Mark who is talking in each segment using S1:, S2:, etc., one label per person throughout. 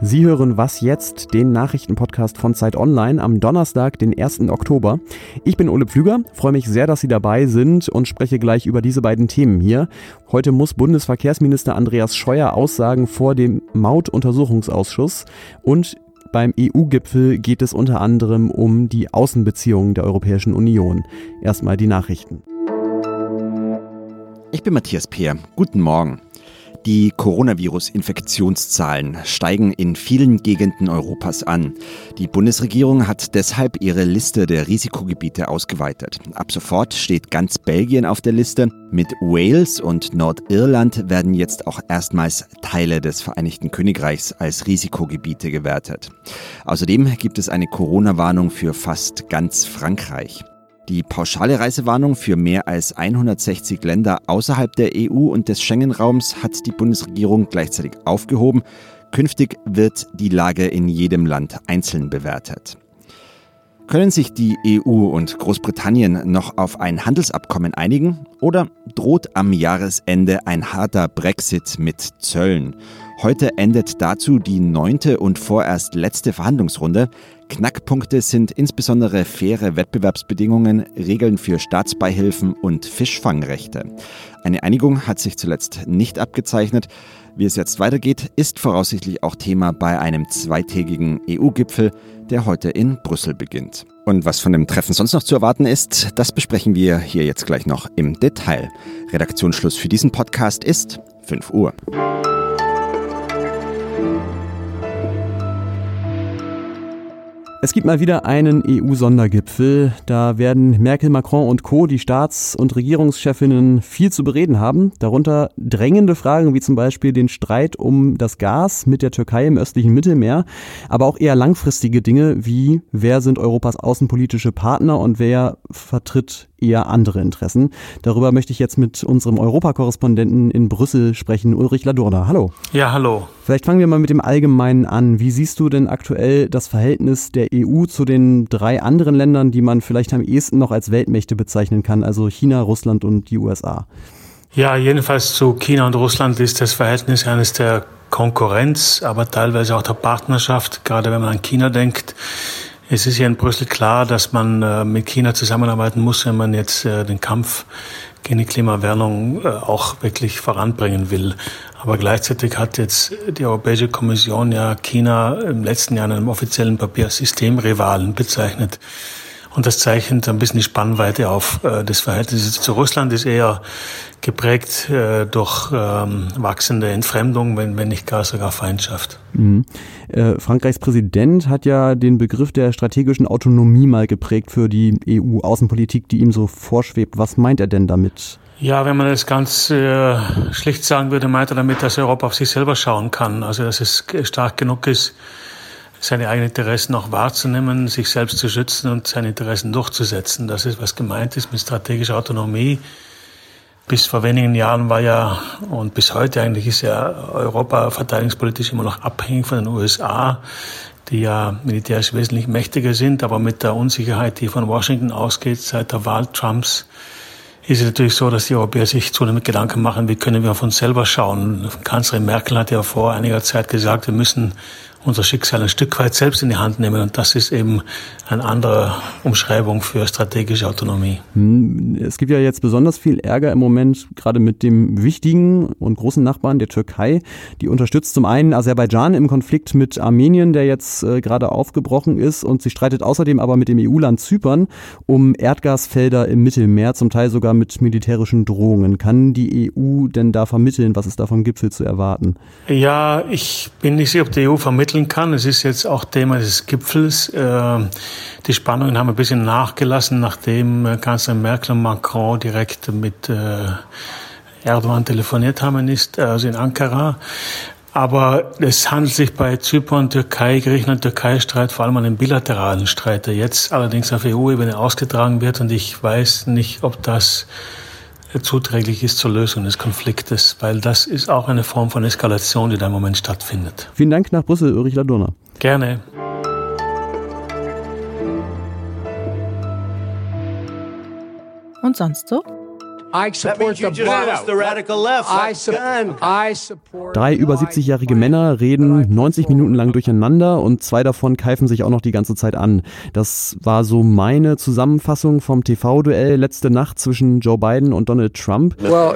S1: Sie hören Was jetzt, den Nachrichtenpodcast von Zeit Online am Donnerstag, den 1. Oktober. Ich bin Ole Pflüger, freue mich sehr, dass Sie dabei sind und spreche gleich über diese beiden Themen hier. Heute muss Bundesverkehrsminister Andreas Scheuer aussagen vor dem Mautuntersuchungsausschuss und beim EU-Gipfel geht es unter anderem um die Außenbeziehungen der Europäischen Union. Erstmal die Nachrichten.
S2: Ich bin Matthias Peer. Guten Morgen. Die Coronavirus-Infektionszahlen steigen in vielen Gegenden Europas an. Die Bundesregierung hat deshalb ihre Liste der Risikogebiete ausgeweitet. Ab sofort steht ganz Belgien auf der Liste. Mit Wales und Nordirland werden jetzt auch erstmals Teile des Vereinigten Königreichs als Risikogebiete gewertet. Außerdem gibt es eine Corona-Warnung für fast ganz Frankreich. Die pauschale Reisewarnung für mehr als 160 Länder außerhalb der EU und des Schengen-Raums hat die Bundesregierung gleichzeitig aufgehoben. Künftig wird die Lage in jedem Land einzeln bewertet. Können sich die EU und Großbritannien noch auf ein Handelsabkommen einigen oder droht am Jahresende ein harter Brexit mit Zöllen? Heute endet dazu die neunte und vorerst letzte Verhandlungsrunde. Knackpunkte sind insbesondere faire Wettbewerbsbedingungen, Regeln für Staatsbeihilfen und Fischfangrechte. Eine Einigung hat sich zuletzt nicht abgezeichnet. Wie es jetzt weitergeht, ist voraussichtlich auch Thema bei einem zweitägigen EU-Gipfel, der heute in Brüssel beginnt. Und was von dem Treffen sonst noch zu erwarten ist, das besprechen wir hier jetzt gleich noch im Detail. Redaktionsschluss für diesen Podcast ist 5 Uhr.
S1: Es gibt mal wieder einen EU-Sondergipfel. Da werden Merkel, Macron und Co., die Staats- und Regierungschefinnen, viel zu bereden haben. Darunter drängende Fragen wie zum Beispiel den Streit um das Gas mit der Türkei im östlichen Mittelmeer, aber auch eher langfristige Dinge wie wer sind Europas außenpolitische Partner und wer vertritt eher andere Interessen. Darüber möchte ich jetzt mit unserem Europakorrespondenten in Brüssel sprechen, Ulrich Ladurna. Hallo.
S3: Ja, hallo.
S1: Vielleicht fangen wir mal mit dem Allgemeinen an. Wie siehst du denn aktuell das Verhältnis der EU zu den drei anderen Ländern, die man vielleicht am ehesten noch als Weltmächte bezeichnen kann, also China, Russland und die USA?
S3: Ja, jedenfalls zu China und Russland ist das Verhältnis eines der Konkurrenz, aber teilweise auch der Partnerschaft, gerade wenn man an China denkt. Es ist ja in Brüssel klar, dass man äh, mit China zusammenarbeiten muss, wenn man jetzt äh, den Kampf gegen die Klimawärmung äh, auch wirklich voranbringen will. Aber gleichzeitig hat jetzt die Europäische Kommission ja China im letzten Jahr in einem offiziellen Papier Systemrivalen bezeichnet. Und das zeichnet ein bisschen die Spannweite auf. Äh, das Verhältnis zu Russland ist eher geprägt äh, durch ähm, wachsende Entfremdung, wenn, wenn nicht gar sogar Feindschaft.
S1: Mhm. Äh, Frankreichs Präsident hat ja den Begriff der strategischen Autonomie mal geprägt für die EU-Außenpolitik, die ihm so vorschwebt. Was meint er denn damit?
S3: Ja, wenn man das ganz äh, schlicht sagen würde, meint er damit, dass Europa auf sich selber schauen kann. Also dass es stark genug ist, seine eigenen Interessen auch wahrzunehmen, sich selbst zu schützen und seine Interessen durchzusetzen. Das ist, was gemeint ist mit strategischer Autonomie. Bis vor wenigen Jahren war ja, und bis heute eigentlich ist ja Europa verteidigungspolitisch immer noch abhängig von den USA, die ja militärisch wesentlich mächtiger sind, aber mit der Unsicherheit, die von Washington ausgeht seit der Wahl Trumps, ist es natürlich so, dass die Europäer sich zunehmend Gedanken machen, wie können wir auf uns selber schauen. Kanzlerin Merkel hat ja vor einiger Zeit gesagt, wir müssen unser Schicksal ein Stück weit selbst in die Hand nehmen. Und das ist eben eine andere Umschreibung für strategische Autonomie.
S1: Hm, es gibt ja jetzt besonders viel Ärger im Moment, gerade mit dem wichtigen und großen Nachbarn der Türkei. Die unterstützt zum einen Aserbaidschan im Konflikt mit Armenien, der jetzt äh, gerade aufgebrochen ist. Und sie streitet außerdem aber mit dem EU-Land Zypern um Erdgasfelder im Mittelmeer, zum Teil sogar mit militärischen Drohungen. Kann die EU denn da vermitteln? Was ist da vom Gipfel zu erwarten?
S3: Ja, ich bin nicht sicher, ob die EU vermittelt vermitteln kann. Es ist jetzt auch Thema des Gipfels. Äh, die Spannungen haben ein bisschen nachgelassen, nachdem äh, Kanzler Merkel und Macron direkt mit äh, Erdogan telefoniert haben, ist also in Ankara. Aber es handelt sich bei Zypern, Türkei, Griechenland, Türkei-Streit vor allem um einen bilateralen Streit, der jetzt allerdings auf EU-Ebene ausgetragen wird. Und ich weiß nicht, ob das zuträglich ist zur Lösung des Konfliktes, weil das ist auch eine Form von Eskalation, die da im Moment stattfindet.
S1: Vielen Dank nach Brüssel, Ulrich Ladurner.
S3: Gerne.
S4: Und sonst so?
S1: Drei über 70-jährige Männer reden 90 Minuten lang durcheinander und zwei davon keifen sich auch noch die ganze Zeit an. Das war so meine Zusammenfassung vom TV-Duell letzte Nacht zwischen Joe Biden und Donald Trump. Well,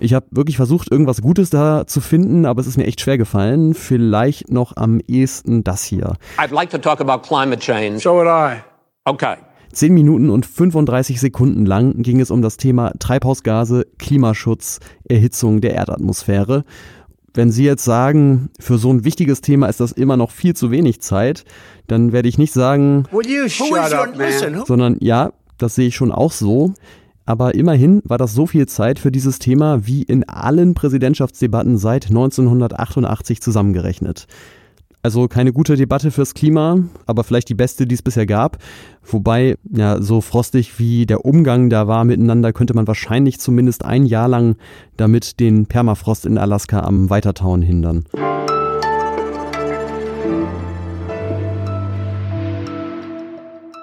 S1: ich habe wirklich versucht, irgendwas Gutes da zu finden, aber es ist mir echt schwer gefallen. Vielleicht noch am ehesten das hier. I'd like to talk about climate change. So would I. Okay. 10 Minuten und 35 Sekunden lang ging es um das Thema Treibhausgase, Klimaschutz, Erhitzung der Erdatmosphäre. Wenn Sie jetzt sagen, für so ein wichtiges Thema ist das immer noch viel zu wenig Zeit, dann werde ich nicht sagen, up, sondern ja, das sehe ich schon auch so. Aber immerhin war das so viel Zeit für dieses Thema wie in allen Präsidentschaftsdebatten seit 1988 zusammengerechnet. Also keine gute Debatte fürs Klima, aber vielleicht die beste, die es bisher gab. Wobei, ja, so frostig wie der Umgang da war miteinander, könnte man wahrscheinlich zumindest ein Jahr lang damit den Permafrost in Alaska am Weitertauen hindern.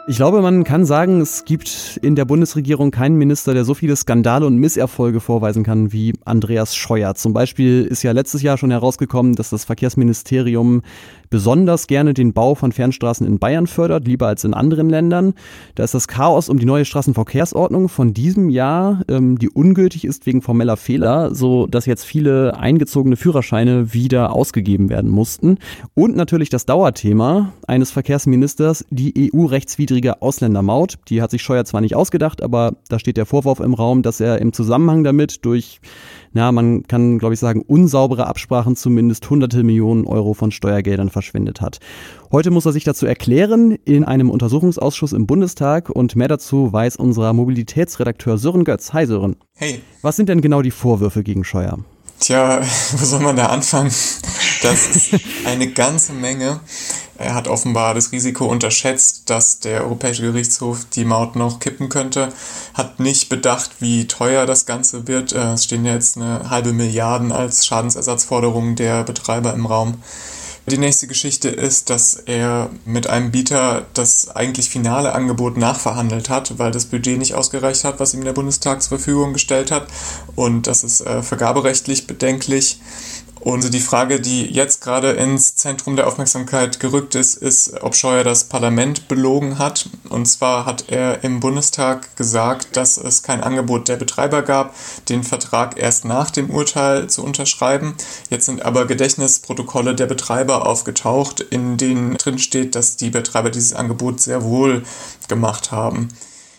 S1: Ich glaube, man kann sagen, es gibt in der Bundesregierung keinen Minister, der so viele Skandale und Misserfolge vorweisen kann wie Andreas Scheuer. Zum Beispiel ist ja letztes Jahr schon herausgekommen, dass das Verkehrsministerium besonders gerne den Bau von Fernstraßen in Bayern fördert, lieber als in anderen Ländern. Da ist das Chaos um die neue Straßenverkehrsordnung von diesem Jahr, ähm, die ungültig ist wegen formeller Fehler, so dass jetzt viele eingezogene Führerscheine wieder ausgegeben werden mussten. Und natürlich das Dauerthema eines Verkehrsministers, die EU-rechtswidrige Ausländermaut. Die hat sich Scheuer zwar nicht ausgedacht, aber da steht der Vorwurf im Raum, dass er im Zusammenhang damit durch na, man kann, glaube ich, sagen, unsaubere Absprachen zumindest hunderte Millionen Euro von Steuergeldern verschwendet hat. Heute muss er sich dazu erklären in einem Untersuchungsausschuss im Bundestag und mehr dazu weiß unser Mobilitätsredakteur Sören Götz. Hi Sören.
S4: Hey.
S1: Was sind denn genau die Vorwürfe gegen Scheuer?
S4: Tja, wo soll man da anfangen? Das ist eine ganze Menge. Er hat offenbar das Risiko unterschätzt, dass der Europäische Gerichtshof die Maut noch kippen könnte, hat nicht bedacht, wie teuer das Ganze wird. Äh, es stehen jetzt eine halbe Milliarden als Schadensersatzforderung der Betreiber im Raum. Die nächste Geschichte ist, dass er mit einem Bieter das eigentlich finale Angebot nachverhandelt hat, weil das Budget nicht ausgereicht hat, was ihm der Bundestag zur Verfügung gestellt hat. Und das ist äh, vergaberechtlich bedenklich. Und die Frage, die jetzt gerade ins Zentrum der Aufmerksamkeit gerückt ist, ist, ob Scheuer das Parlament belogen hat. Und zwar hat er im Bundestag gesagt, dass es kein Angebot der Betreiber gab, den Vertrag erst nach dem Urteil zu unterschreiben. Jetzt sind aber Gedächtnisprotokolle der Betreiber aufgetaucht, in denen drin steht, dass die Betreiber dieses Angebot sehr wohl gemacht haben.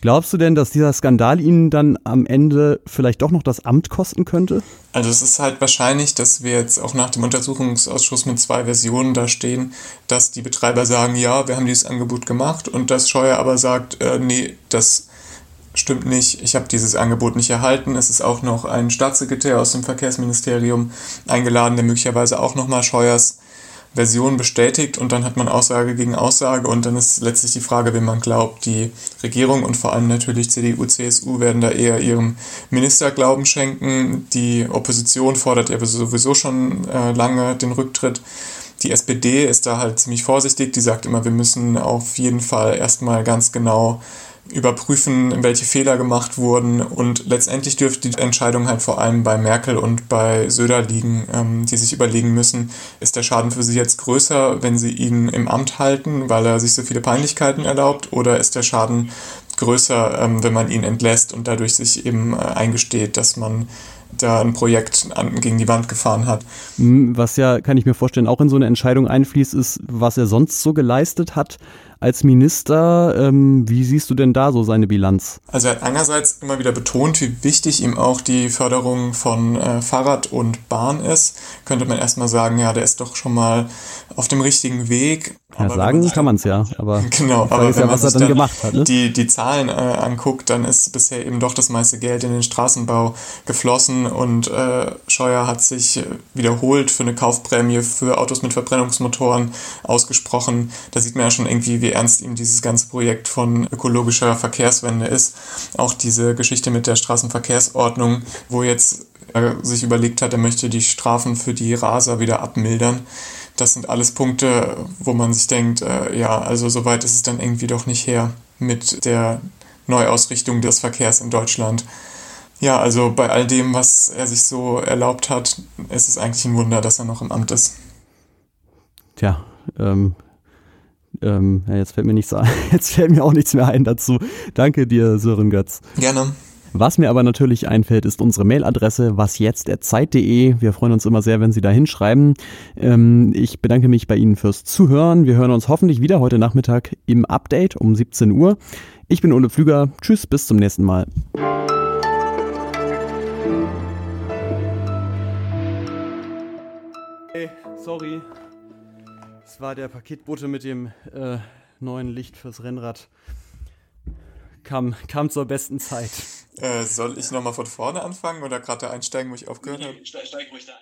S1: Glaubst du denn, dass dieser Skandal Ihnen dann am Ende vielleicht doch noch das Amt kosten könnte?
S4: Also es ist halt wahrscheinlich, dass wir jetzt auch nach dem Untersuchungsausschuss mit zwei Versionen da stehen, dass die Betreiber sagen, ja, wir haben dieses Angebot gemacht und dass Scheuer aber sagt, äh, nee, das stimmt nicht, ich habe dieses Angebot nicht erhalten. Es ist auch noch ein Staatssekretär aus dem Verkehrsministerium eingeladen, der möglicherweise auch nochmal Scheuers Version bestätigt und dann hat man Aussage gegen Aussage und dann ist letztlich die Frage, wem man glaubt. Die Regierung und vor allem natürlich CDU, CSU werden da eher ihrem Minister Glauben schenken. Die Opposition fordert ja sowieso schon äh, lange den Rücktritt. Die SPD ist da halt ziemlich vorsichtig, die sagt immer, wir müssen auf jeden Fall erstmal ganz genau überprüfen, welche Fehler gemacht wurden. Und letztendlich dürfte die Entscheidung halt vor allem bei Merkel und bei Söder liegen, ähm, die sich überlegen müssen, ist der Schaden für sie jetzt größer, wenn sie ihn im Amt halten, weil er sich so viele Peinlichkeiten erlaubt, oder ist der Schaden größer, ähm, wenn man ihn entlässt und dadurch sich eben äh, eingesteht, dass man da ein Projekt an, gegen die Wand gefahren hat.
S1: Hm, was ja, kann ich mir vorstellen, auch in so eine Entscheidung einfließt, ist, was er sonst so geleistet hat als Minister. Ähm, wie siehst du denn da so seine Bilanz?
S4: Also er hat einerseits immer wieder betont, wie wichtig ihm auch die Förderung von äh, Fahrrad und Bahn ist. Könnte man erstmal sagen, ja, der ist doch schon mal auf dem richtigen Weg.
S1: Ja, aber sagen kann man es ja, aber
S4: genau, aber ist ja, was er dann, hat. Ne? Die, die Zahlen äh, anguckt, dann ist bisher eben doch das meiste Geld in den Straßenbau geflossen und äh, Scheuer hat sich wiederholt für eine Kaufprämie für Autos mit Verbrennungsmotoren ausgesprochen. Da sieht man ja schon irgendwie, wie ernst ihm dieses ganze Projekt von ökologischer Verkehrswende ist. Auch diese Geschichte mit der Straßenverkehrsordnung, wo jetzt er sich überlegt hat, er möchte die Strafen für die Raser wieder abmildern das sind alles Punkte, wo man sich denkt, äh, ja, also soweit ist es dann irgendwie doch nicht her mit der Neuausrichtung des Verkehrs in Deutschland. Ja, also bei all dem, was er sich so erlaubt hat, ist es eigentlich ein Wunder, dass er noch im Amt ist.
S1: Tja, ähm, ähm, ja, jetzt fällt mir nichts ein. Jetzt fällt mir auch nichts mehr ein dazu. Danke dir, Sören Götz.
S4: Gerne.
S1: Was mir aber natürlich einfällt, ist unsere Mailadresse wasjetzt.zeit.de. Wir freuen uns immer sehr, wenn Sie da hinschreiben. Ähm, ich bedanke mich bei Ihnen fürs Zuhören. Wir hören uns hoffentlich wieder heute Nachmittag im Update um 17 Uhr. Ich bin Ole Pflüger. Tschüss, bis zum nächsten Mal. Hey, sorry. War der Paketbote mit dem äh, neuen Licht fürs Rennrad. Kam, kam zur besten Zeit.
S4: Äh, soll ich nochmal von vorne anfangen oder gerade einsteigen, wo ich aufgehört habe?
S5: Steig, steig ruhig da ein.